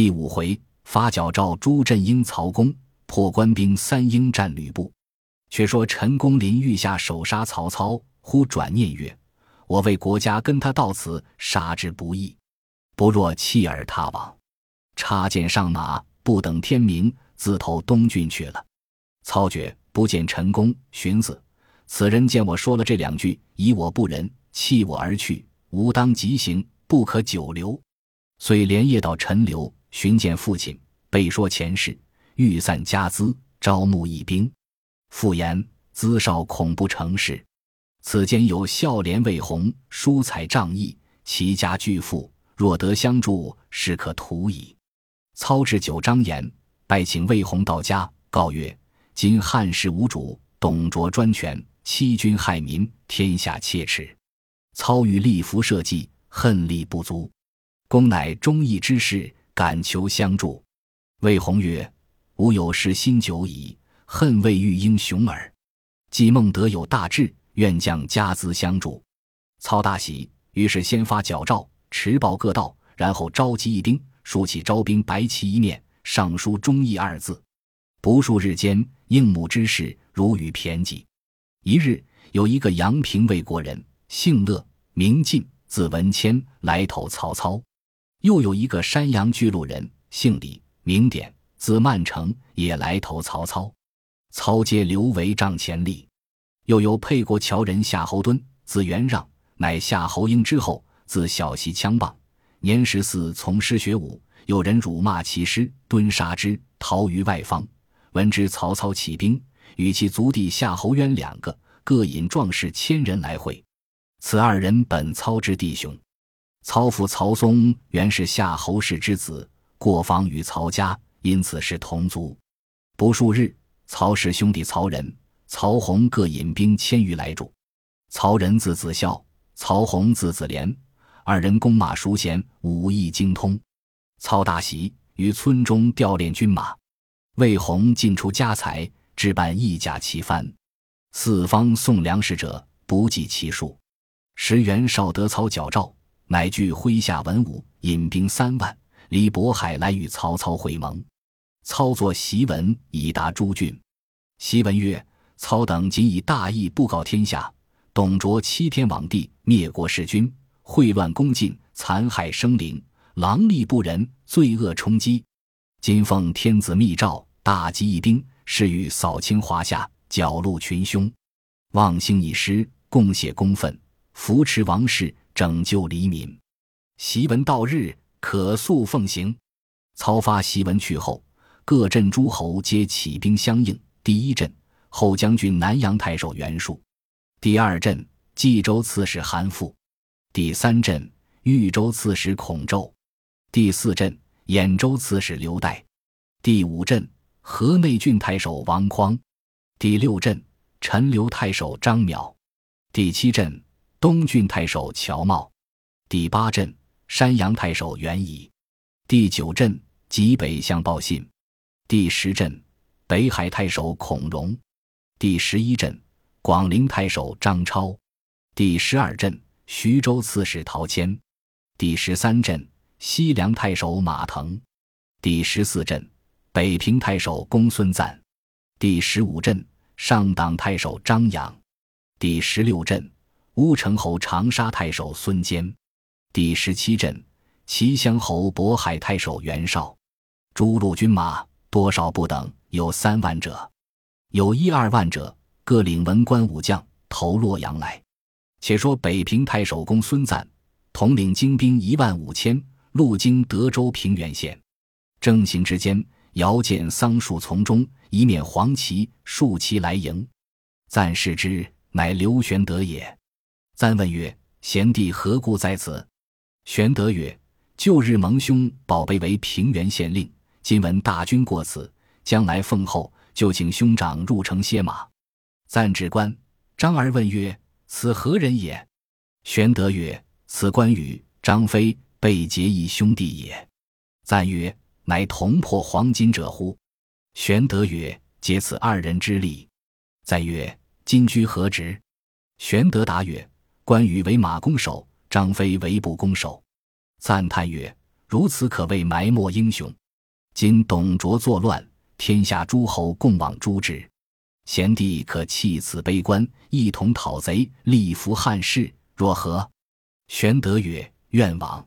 第五回，发矫诏朱振英曹公，破官兵三英战吕布。却说陈宫临御下手杀曹操，忽转念曰：“我为国家跟他到此，杀之不易，不若弃而他往。”插剑上马，不等天明，自投东郡去了。操觉不见陈宫，寻思此人见我说了这两句，以我不仁，弃我而去，吾当即行，不可久留。遂连夜到陈留，寻见父亲，备说前事，欲散家资，招募义兵。复言资少恐不成事。此间有孝廉魏宏，疏财仗义，齐家巨富，若得相助，是可图矣。操置酒张言，拜请魏宏到家，告曰：今汉室无主，董卓专权，欺君害民，天下切齿。操欲立福社稷，恨力不足，公乃忠义之士，敢求相助。魏宏曰：吾有失心久矣。恨未遇英雄耳，既孟德有大志，愿将家资相助。操大喜，于是先发矫诏，持报各道，然后召集一兵，竖起招兵白旗一面，上书“忠义”二字。不数日间，应募之士如雨骈集。一日，有一个阳平魏国人，姓乐，名进，字文谦，来投曹操；又有一个山阳巨鹿人，姓李，名典，字曼成，也来投曹操。操皆刘为帐前立，又有沛国谯人夏侯惇，字元让，乃夏侯婴之后，自小习枪棒，年十四从师学武。有人辱骂其师，蹲杀之，逃于外方。闻知曹操起兵，与其族弟夏侯渊两个，各引壮士千人来会。此二人本操之弟兄。曹父曹嵩原是夏侯氏之子，过房与曹家，因此是同族。不数日。曹氏兄弟曹仁、曹洪各引兵千余来助。曹仁字子孝，曹洪字子廉，二人弓马熟娴，武艺精通。操大喜，于村中调练军马。魏洪进出家财，置办一甲旗幡，四方送粮食者不计其数。时袁绍得操矫诏，乃具麾下文武，引兵三万，离渤海来与曹操会盟。操作檄文以达诸郡。檄文曰：“操等仅以大义布告天下，董卓欺天罔地，灭国弑君，秽乱宫禁，残害生灵，狼戾不仁，罪恶冲击。今奉天子密诏，大集义兵，誓欲扫清华夏，剿戮群凶，望兴以师，共谢公愤，扶持王室，拯救黎民。檄文到日，可速奉行。”操发檄文去后。各镇诸侯皆起兵相应。第一镇，后将军南阳太守袁术；第二镇，冀州刺史韩馥；第三镇，豫州刺史孔宙；第四镇，兖州刺史刘岱；第五镇，河内郡太守王匡；第六镇，陈留太守张邈；第七镇，东郡太守乔瑁；第八镇，山阳太守袁乙；第九镇，济北相报信。第十镇，北海太守孔融；第十一镇，广陵太守张超；第十二镇，徐州刺史陶谦；第十三镇，西凉太守马腾；第十四镇，北平太守公孙瓒；第十五镇，上党太守张扬；第十六镇，乌程侯长沙太守孙坚；第十七镇，齐襄侯渤海太守袁绍。诸路军马。多少不等，有三万者，有一二万者，各领文官武将投洛阳来。且说北平太守公孙瓒统领精兵一万五千，路经德州平原县，正行之间，遥见桑树丛中一面黄旗，竖旗来迎。赞视之，乃刘玄德也。赞问曰：“贤弟何故在此？”玄德曰：“旧日蒙兄保备为平原县令。”今闻大军过此，将来奉候，就请兄长入城歇马。赞指官张儿问曰：“此何人也？”玄德曰：“此关羽、张飞被结义兄弟也。”赞曰：“乃同破黄巾者乎？”玄德曰：“借此二人之力。”赞曰：“今居何职？”玄德答曰：“关羽为马弓手，张飞为步弓手。”赞叹曰：“如此可谓埋没英雄。今董卓作乱，天下诸侯共往诛之。贤弟可弃此悲观，一同讨贼，立扶汉室，若何？玄德曰：“愿往。”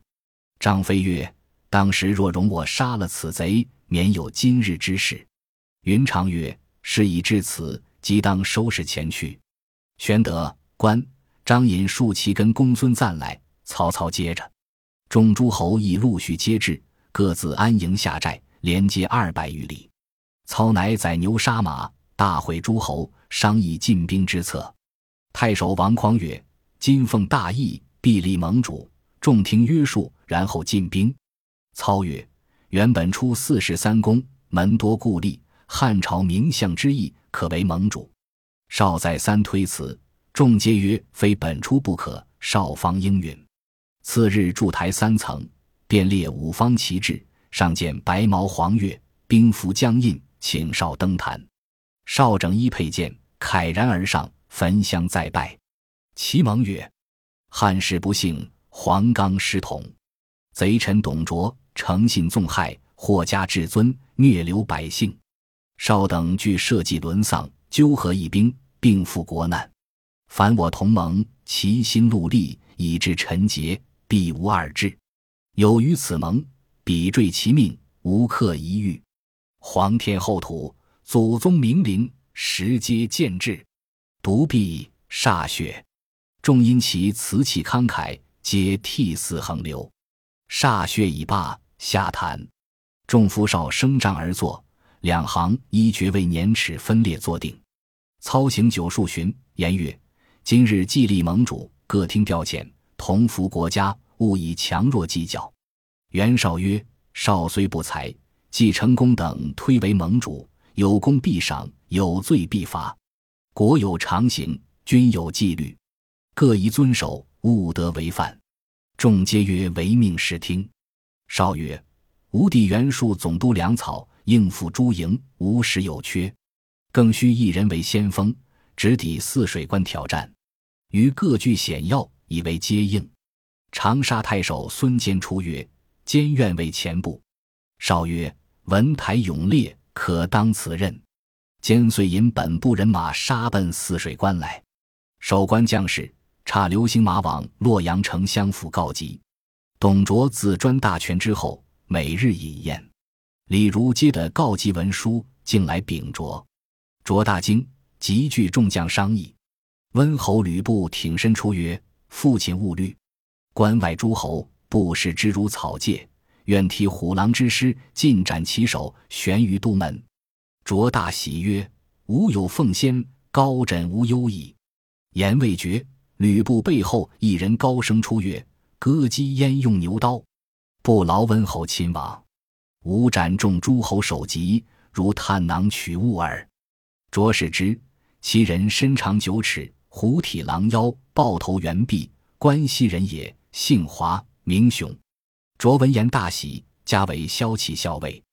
张飞曰：“当时若容我杀了此贼，免有今日之事。”云长曰：“事已至此，即当收拾前去。”玄德、关张引数骑跟公孙瓒来，曹操接着，众诸侯亦陆续接至，各自安营下寨，连接二百余里。操乃宰牛杀马。大会诸侯，商议进兵之策。太守王匡曰：“今奉大义，必立盟主，众听约束，然后进兵。”操曰：“原本出四世三公，门多故吏，汉朝名相之意，可为盟主。”少再三推辞，众皆曰：“非本出不可。”少方应允。次日筑台三层，便列五方旗帜，上见白毛黄月，兵符将印，请少登坛。少整衣佩剑，慨然而上，焚香再拜。齐蒙曰：“汉室不幸，黄冈失统，贼臣董卓诚信纵害，祸家至尊，虐流百姓。少等俱社稷沦丧，纠合义兵，并赴国难。凡我同盟，齐心戮力，以致臣节，必无二志。有于此盟，彼坠其命，无克一遇。皇天厚土。”祖宗明灵，时皆见志，独臂歃血。众因其辞气慷慨，皆涕泗横流。歃血已罢，下坛。众夫少升帐而坐，两行依爵位年齿分列坐定。操行九数旬，言曰：“今日既立盟主，各听调遣，同服国家，勿以强弱计较。”袁绍曰：“少虽不才，既成功等推为盟主。”有功必赏，有罪必罚。国有常刑，君有纪律，各宜遵守，勿得违犯。众皆曰：“唯命是听。”少曰：“吾弟袁术总督粮草，应付诸营，无时有缺。更需一人为先锋，直抵泗水关挑战。于各据险要，以为接应。”长沙太守孙坚出曰：“坚愿为前部。”少曰：“文台勇烈。”可当此任，坚遂引本部人马杀奔泗水关来。守关将士差流星马往洛阳城相府告急。董卓自专大权之后，每日饮宴。李儒接的告急文书，竟来禀卓。卓大惊，急聚众将商议。温侯吕布挺身出曰：“父亲勿虑，关外诸侯不视之如草芥。”愿替虎狼之师，尽斩其首，悬于都门。卓大喜曰：“吾有奉先，高枕无忧矣。”言未绝，吕布背后一人高声出曰：“割鸡焉用牛刀？不劳温侯亲往。吾斩众诸侯首级，如探囊取物耳。”卓视之，其人身长九尺，虎体狼腰，豹头猿臂，关西人也，姓华，名雄。卓闻言大喜，加为骁骑校尉，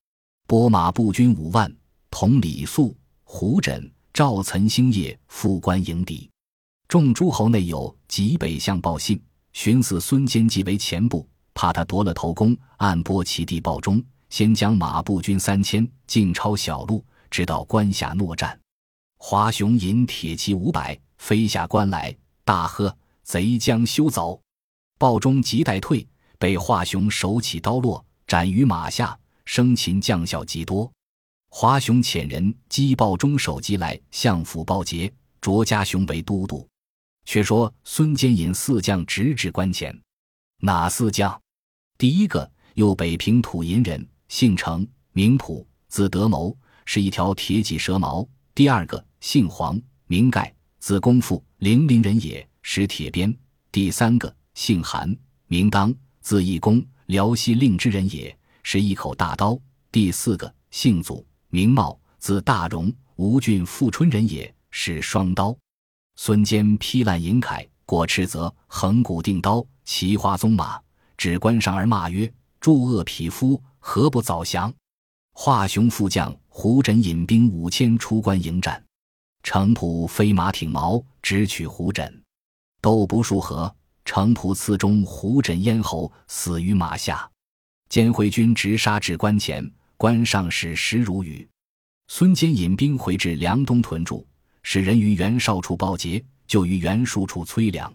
拨马步军五万，同李肃、胡轸、赵岑星夜赴关迎敌。众诸侯内有极北相报信，寻思孙坚即为前部，怕他夺了头功，暗拨其弟报忠，先将马步军三千尽抄小路，直到关下搦战。华雄引铁骑五百飞下关来，大喝：“贼将休走！”鲍忠急待退。被华雄手起刀落，斩于马下，生擒将校极多。华雄遣人击鲍中首级来，相府报捷，卓家雄为都督。却说孙坚引四将直至关前，哪四将？第一个，右北平土银人，姓程，名普，字德谋，是一条铁脊蛇矛。第二个，姓黄，名盖，字公父，零陵人也，使铁鞭。第三个，姓韩，名当。字义公，辽西令之人也，是一口大刀。第四个姓祖，名茂，字大荣，吴郡富春人也，是双刀。孙坚披烂银铠，过赤泽，横骨定刀，骑花鬃马，指关上而骂曰：“诸恶匹夫，何不早降？”华雄副将胡轸引兵五千出关迎战，程普飞马挺矛，直取胡轸，斗不数合。程普刺中胡轸咽喉，死于马下。监回军直杀至关前，关上使石如雨。孙坚引兵回至梁东屯驻，使人于袁绍处报捷，就于袁术处催粮。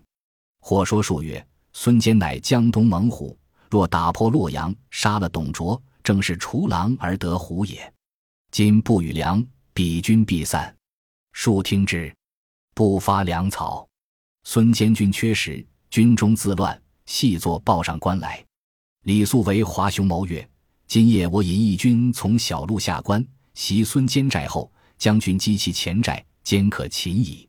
或说数月，孙坚乃江东猛虎，若打破洛阳，杀了董卓，正是除狼而得虎也。今不与粮，彼军必散。数听之，不发粮草。孙坚军缺食，军中自乱，细作报上官来。李肃为华雄谋曰：“今夜我引义军从小路下关，袭孙坚寨后，将军击其前寨，坚可擒矣。”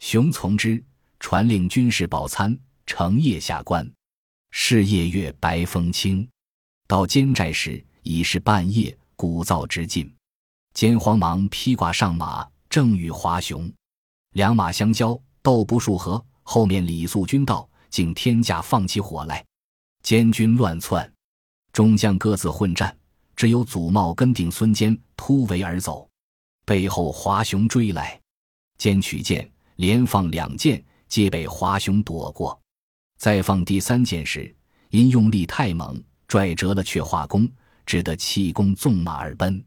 雄从之。传令军士饱餐，乘夜下关。是夜月白风清，到坚寨时已是半夜，鼓噪之尽。坚慌忙披挂上马，正与华雄两马相交，斗不数合。后面李肃军到，竟天驾放起火来，监军乱窜，众将各自混战，只有祖茂跟定孙坚突围而走，背后华雄追来，坚取剑，连放两箭。皆被华雄躲过，再放第三箭时，因用力太猛，拽折了却化弓，只得弃弓纵马而奔。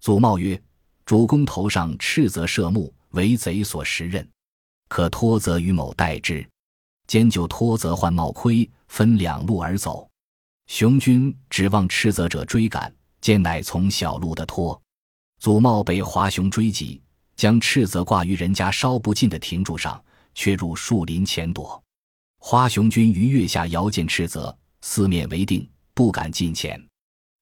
祖茂曰：“主公头上赤泽射目，为贼所识认，可托责于某代之。”兼就托责换帽盔，分两路而走。雄军指望斥责者追赶，兼乃从小路的托。祖茂被华雄追击，将斥责挂于人家烧不尽的亭柱上。却入树林前躲，华雄军于月下遥见赤泽，四面为定，不敢近前，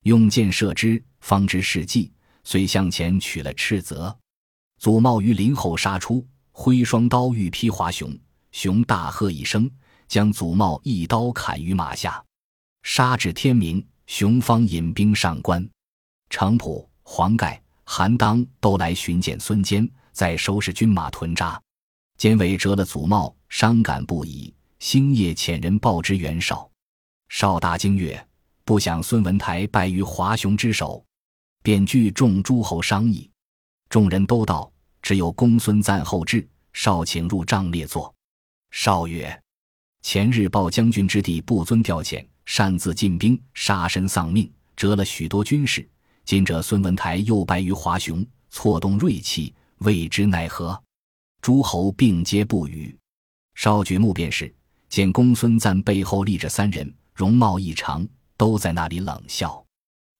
用箭射之，方知是计，遂向前取了斥责。祖茂于林后杀出，挥双刀欲劈华雄，雄大喝一声，将祖茂一刀砍于马下。杀至天明，雄方引兵上关。程普、黄盖、韩当都来寻见孙坚，在收拾军马屯扎。监伟折了祖茂，伤感不已。星夜遣人报之袁绍，绍大惊曰：“不想孙文台败于华雄之手。”便聚众诸侯商议。众人都道：“只有公孙瓒后至。”绍请入帐列坐。少曰：“前日报将军之弟不遵调遣，擅自进兵，杀身丧命，折了许多军士。今者孙文台又败于华雄，错动锐气，未知奈何。”诸侯并皆不语，少举目便是，见公孙瓒背后立着三人，容貌异常，都在那里冷笑。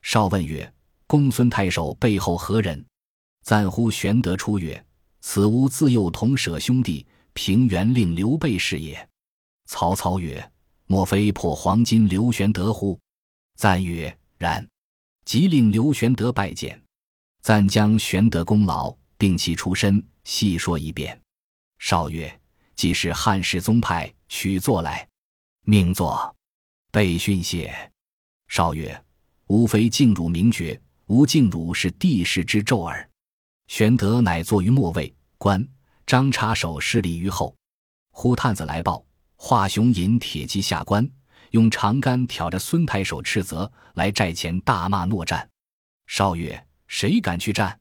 少问曰：“公孙太守背后何人？”赞呼玄德出曰：“此吾自幼同舍兄弟，平原令刘备是也。”曹操曰：“莫非破黄金刘玄德乎？”赞曰：“然。”即令刘玄德拜见，赞将玄德功劳，并其出身。细说一遍。少曰：“既是汉室宗派，取坐来。”命坐。备训谢。少曰：“吾非敬汝名爵，吾敬汝是帝室之胄耳。”玄德乃坐于末位，关张插手施礼于后。忽探子来报：华雄引铁骑下关，用长杆挑着孙太守斥责，来寨前大骂诺战。少曰：“谁敢去战？”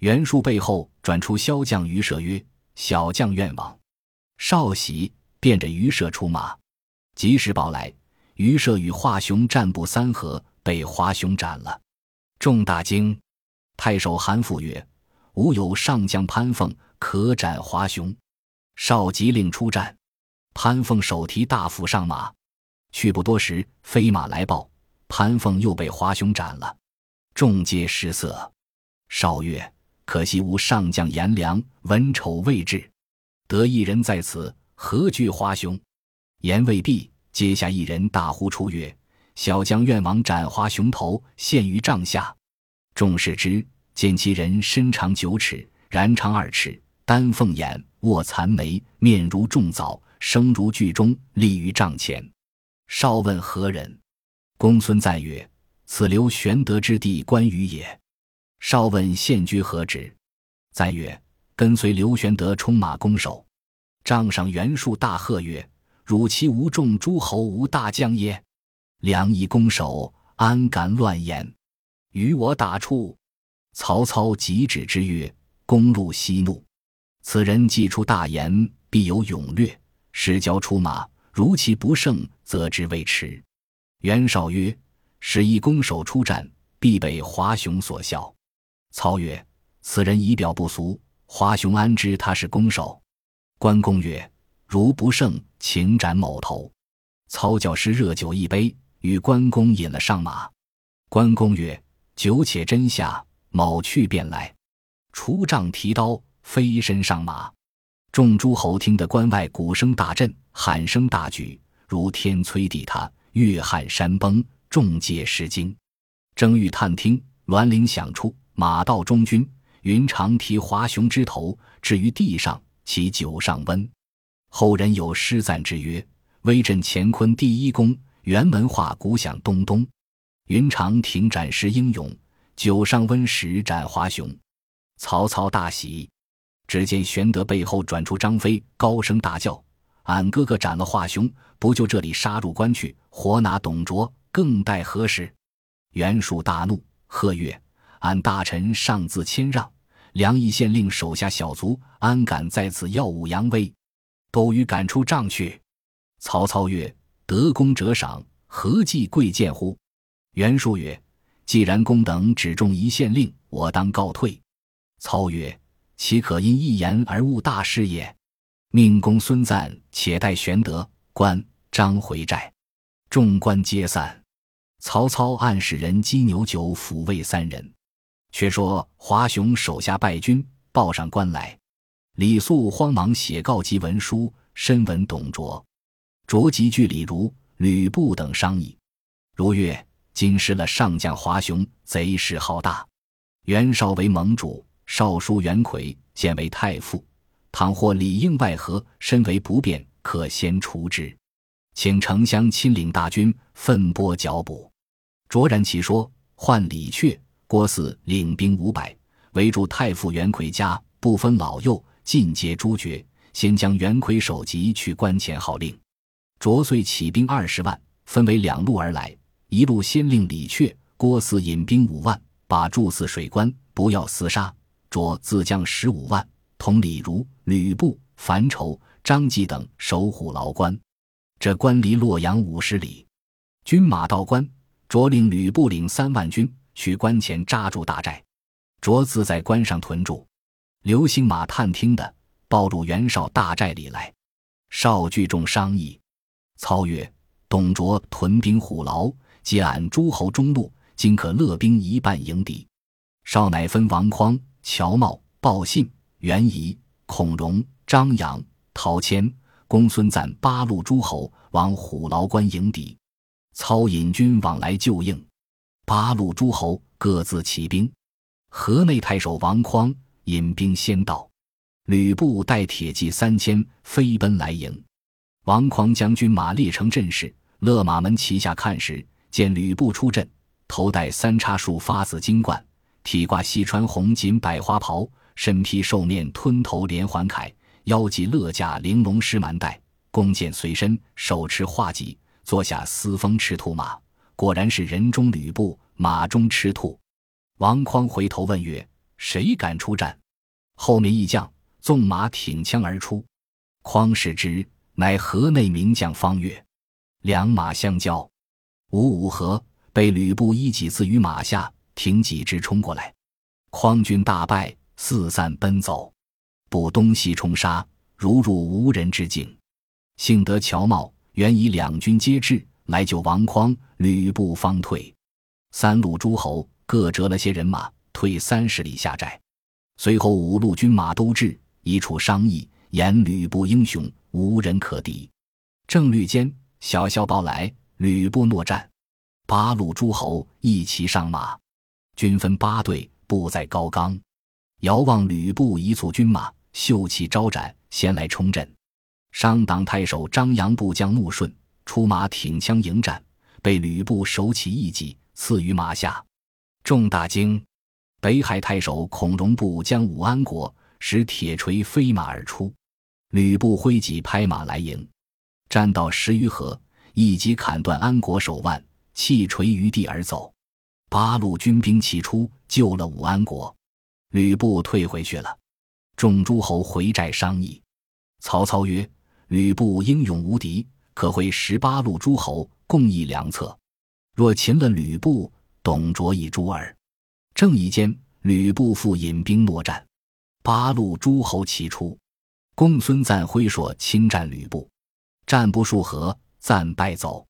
袁术背后转出骁将于舍曰：“小将愿往。”少喜，便着于舍出马。及时报来，于舍与华雄战不三合，被华雄斩了。众大惊。太守韩馥曰：“吾有上将潘凤，可斩华雄。”少即令出战。潘凤手提大斧上马，去不多时，飞马来报，潘凤又被华雄斩了。众皆失色。少曰。可惜吾上将颜良，文丑未至，得一人在此，何惧华雄？言未毕，阶下一人大呼出曰：“小将愿往斩华雄头，献于帐下。”众视之，见其人身长九尺，髯长二尺，丹凤眼，卧蚕眉，面如重枣，声如巨钟，立于帐前。少问何人？公孙瓒曰：“此刘玄德之弟关羽也。”少问现居何职，赞曰：“跟随刘玄德冲马攻守。”帐上袁术大喝曰：“汝其无众诸侯无大将耶？良以攻守，安敢乱言？与我打处！”曹操急止之曰：“公路息怒，此人既出大言，必有勇略。使交出马，如其不胜，则之未迟。”袁绍曰：“使一攻守出战，必被华雄所笑。”操曰：“此人仪表不俗，华雄安知他是攻守？”关公曰：“如不胜，请斩某头。”操教师热酒一杯，与关公饮了上马。关公曰：“酒且斟下，某去便来。”出帐提刀，飞身上马。众诸侯听得关外鼓声大震，喊声大举，如天摧地塌，月撼山崩，众皆失惊。正欲探听，栾铃响处，马到中军，云长提华雄之头置于地上，其酒上温。后人有诗赞之曰：“威震乾坤第一功，辕门画鼓响咚咚。云长挺斩时英勇，酒上温时斩华雄。”曹操大喜。只见玄德背后转出张飞，高声大叫：“俺哥哥斩了华雄，不就这里杀入关去，活拿董卓，更待何时？”袁术大怒，喝曰：“俺大臣上自谦让，梁邑县令手下小卒，安敢在此耀武扬威？都与赶出帐去。”曹操曰：“得功者赏，何计贵贱乎？”袁术曰：“既然公等只重一县令，我当告退。”操曰。岂可因一言而误大事也？命公孙瓒且待玄德、关张回寨，众官皆散。曹操暗使人击牛酒抚慰三人。却说华雄手下败军，报上关来。李肃慌忙写告急文书，深闻董卓。卓即据李儒、吕布等商议。如曰：“今失了上将华雄，贼势浩大。袁绍为盟主。”少叔袁魁现为太傅，倘或里应外合，身为不便，可先除之。请丞相亲领大军，奋拨剿捕。卓然其说，唤李榷、郭汜领兵五百，围住太傅袁奎家，不分老幼，尽皆诛绝。先将袁奎首级去关前号令。卓遂起兵二十万，分为两路而来。一路先令李榷、郭汜引兵五万，把住汜水关，不要厮杀。卓自将十五万，同李儒、吕布、樊稠、张济等守虎牢关。这关离洛阳五十里。军马到关，卓令吕布领三万军去关前扎住大寨。卓自在关上屯住。刘兴马探听的，报入袁绍大寨里来。绍聚众商议。操曰：“董卓屯兵虎牢，皆俺诸侯中路，今可勒兵一半迎敌。”少乃分王匡。乔瑁、鲍信、袁仪、孔融、张扬、陶谦、公孙瓒八路诸侯往虎牢关迎敌，操引军往来救应。八路诸侯各自起兵。河内太守王匡引兵先到，吕布带铁骑三千飞奔来迎。王匡将军马列成阵势，勒马门旗下看时，见吕布出阵，头戴三叉树发紫金冠。体挂西川红锦百花袍，身披兽面吞头连环铠，腰系勒甲玲珑狮蛮带，弓箭随身，手持画戟，坐下嘶风赤兔马，果然是人中吕布，马中赤兔。王匡回头问曰：“谁敢出战？”后面一将纵马挺枪而出，匡视之，乃河内名将方悦。两马相交，五五合，被吕布一戟刺于马下。挺戟直冲过来，匡军大败，四散奔走，不东西冲杀，如入无人之境。幸得乔瑁、原以两军皆至，来救王匡，吕布方退。三路诸侯各折了些人马，退三十里下寨。随后五路军马都至，一处商议，言吕布英雄，无人可敌。正律间，小校报来，吕布诺战。八路诸侯一齐上马。军分八队，布在高冈。遥望吕布一簇军马，秀气招展，先来冲阵。商党太守张扬部将穆顺出马挺枪迎战，被吕布手起一戟刺于马下，众大惊。北海太守孔融部将武安国使铁锤飞马而出，吕布挥戟拍马来迎，战到十余合，一戟砍断安国手腕，弃锤于地而走。八路军兵齐出，救了武安国，吕布退回去了。众诸侯回寨商议。曹操曰：“吕布英勇无敌，可会十八路诸侯共议良策。”若擒了吕布，董卓一诛耳。正义间，吕布复引兵搦战，八路诸侯齐出，公孙瓒挥槊侵占吕布，战不数合，瓒败走。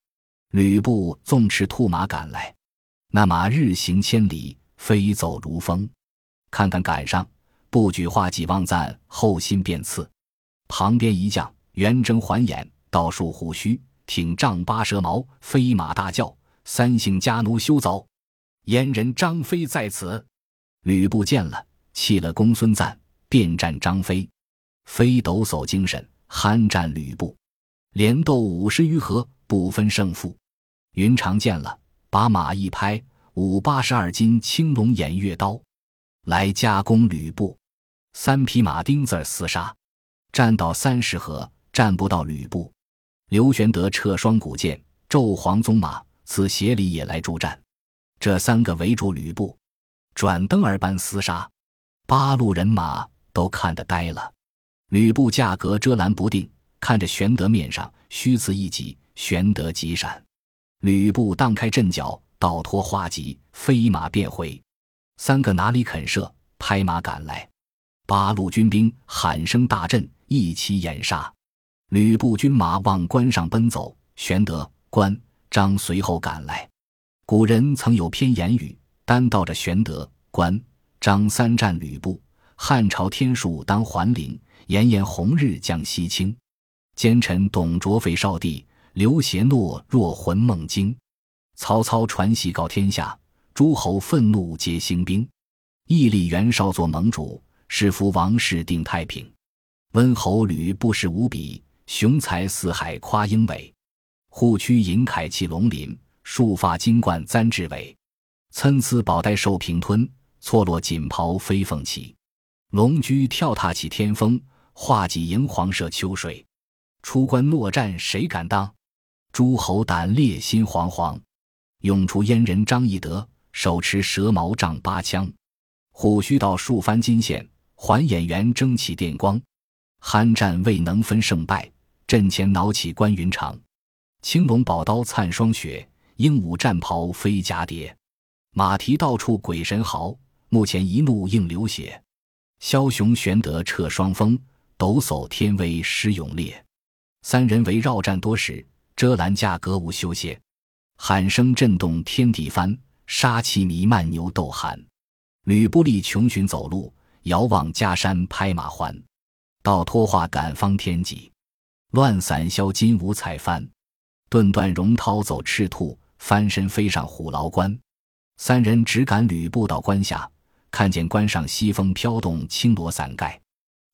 吕布纵驰兔马赶来，那马日行千里，飞走如风。看看赶上，不举画戟望赞，后心便刺。旁边一将圆睁环眼，倒竖虎须，挺丈八蛇矛，飞马大叫：“三姓家奴休走！燕人张飞在此！”吕布见了，弃了公孙瓒，便战张飞。飞抖擞精神，酣战吕布，连斗五十余合，不分胜负。云长见了，把马一拍，舞八十二斤青龙偃月刀。来加攻吕布，三匹马钉子厮杀，战到三十合，战不到吕布。刘玄德掣双股剑，骤黄鬃马，此协里也来助战。这三个围住吕布，转灯儿般厮杀，八路人马都看得呆了。吕布架格遮拦不定，看着玄德面上虚刺一戟，玄德急闪，吕布荡开阵脚，倒脱花戟，飞马便回。三个哪里肯射，拍马赶来，八路军兵喊声大震，一齐掩杀。吕布军马往关上奔走，玄德、关张随后赶来。古人曾有篇言语，单道着玄德、关张三战吕布。汉朝天数当还陵，炎炎红日将西倾。奸臣董卓废少帝，刘协懦若魂梦惊。曹操传檄告天下。诸侯愤怒，皆兴兵。义立袁绍做盟主，是服王室定太平。温侯吕不识无比，雄才四海夸英伟。护躯银铠气龙鳞，束发金冠簪雉尾。参差宝带受平吞，错落锦袍飞凤起。龙驹跳踏起天风，画戟银黄射秋水。出关诺战谁敢当？诸侯胆裂心惶惶。涌出阉人张翼德。手持蛇矛丈八枪，虎须倒数番金线，环眼圆争起电光。酣战未能分胜败，阵前恼起关云长。青龙宝刀灿霜雪，鹦鹉战袍飞蛱蝶。马蹄到处鬼神嚎，目前一怒应流血。枭雄玄德掣双峰，抖擞天威施勇烈。三人围绕战多时，遮拦架格无休歇。喊声震动天地翻。杀气弥漫，牛斗寒。吕布立穷寻走路，遥望家山拍马还。倒脱画赶方天戟，乱散销金五彩幡。顿断荣涛走赤兔，翻身飞上虎牢关。三人只赶吕布到关下，看见关上西风飘动，青罗伞盖。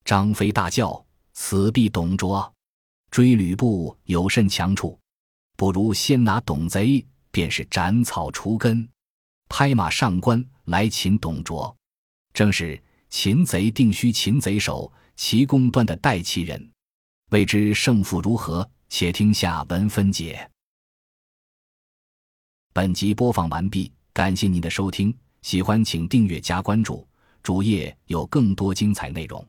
张飞大叫：“此必董卓！追吕布有甚强处？不如先拿董贼，便是斩草除根。”拍马上关来擒董卓，正是擒贼定须擒贼手，奇功断的待其人。未知胜负如何？且听下文分解。本集播放完毕，感谢您的收听，喜欢请订阅加关注，主页有更多精彩内容。